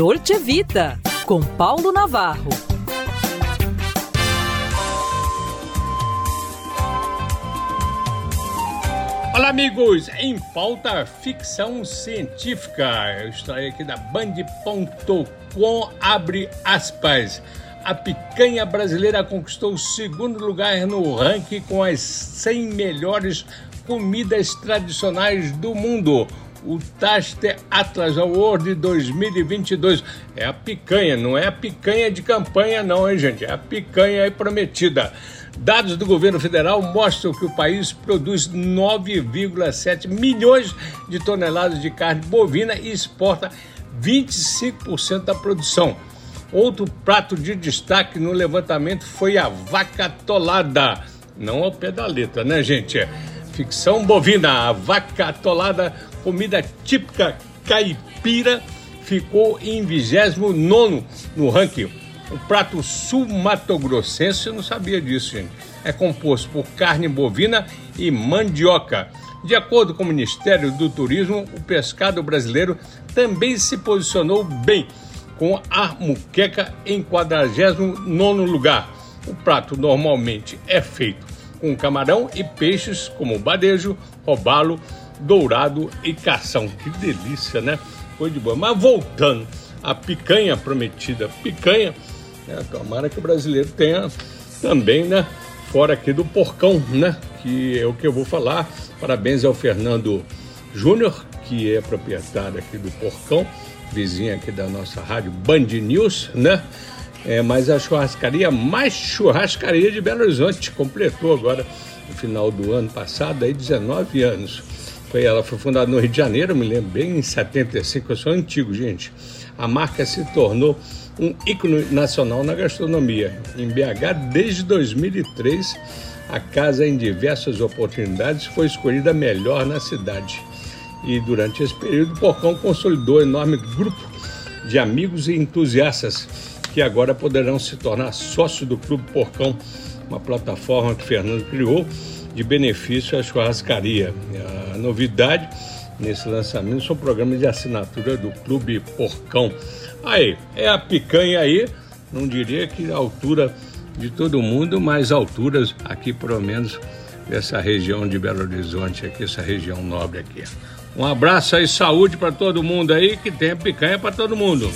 Dolce Vita, com Paulo Navarro. Olá, amigos! Em pauta ficção científica. Eu estou aqui da Band.com, abre aspas. A picanha brasileira conquistou o segundo lugar no ranking com as 100 melhores comidas tradicionais do mundo o Taste Atlas Award 2022. É a picanha, não é a picanha de campanha, não, hein, gente? É a picanha aí prometida. Dados do governo federal mostram que o país produz 9,7 milhões de toneladas de carne bovina e exporta 25% da produção. Outro prato de destaque no levantamento foi a vaca atolada. Não ao pé da letra, né, gente? Ficção bovina, a vaca atolada comida típica caipira, ficou em 29 no ranking. O prato sul-mato-grossense, eu não sabia disso, gente. É composto por carne bovina e mandioca. De acordo com o Ministério do Turismo, o pescado brasileiro também se posicionou bem, com a muqueca em 49 lugar. O prato normalmente é feito com camarão e peixes como badejo, robalo, dourado e cação. Que delícia, né? Foi de boa. Mas voltando, a picanha prometida, picanha, né? tomara que o brasileiro tenha também, né? Fora aqui do porcão, né? Que é o que eu vou falar. Parabéns ao Fernando Júnior, que é proprietário aqui do porcão, vizinho aqui da nossa rádio Band News, né? É, mas a churrascaria mais churrascaria de Belo Horizonte completou agora no final do ano passado aí 19 anos. Foi, ela foi fundada no Rio de Janeiro, me lembro bem, em 75, eu sou antigo, gente. A marca se tornou um ícone nacional na gastronomia. Em BH, desde 2003, a casa, em diversas oportunidades, foi escolhida melhor na cidade. E durante esse período, o Porcão consolidou um enorme grupo de amigos e entusiastas que agora poderão se tornar sócios do Clube Porcão, uma plataforma que Fernando criou de benefício à churrascaria. Novidade nesse lançamento são programas de assinatura do Clube Porcão. Aí, é a picanha aí, não diria que a altura de todo mundo, mas alturas aqui, pelo menos, dessa região de Belo Horizonte, aqui, essa região nobre aqui. Um abraço aí, saúde para todo mundo aí, que tenha picanha para todo mundo.